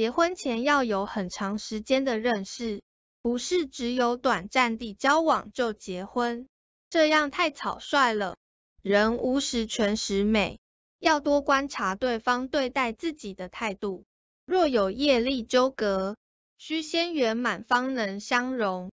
结婚前要有很长时间的认识，不是只有短暂地交往就结婚，这样太草率了。人无十全十美，要多观察对方对待自己的态度。若有业力纠葛，需先圆满方能相容。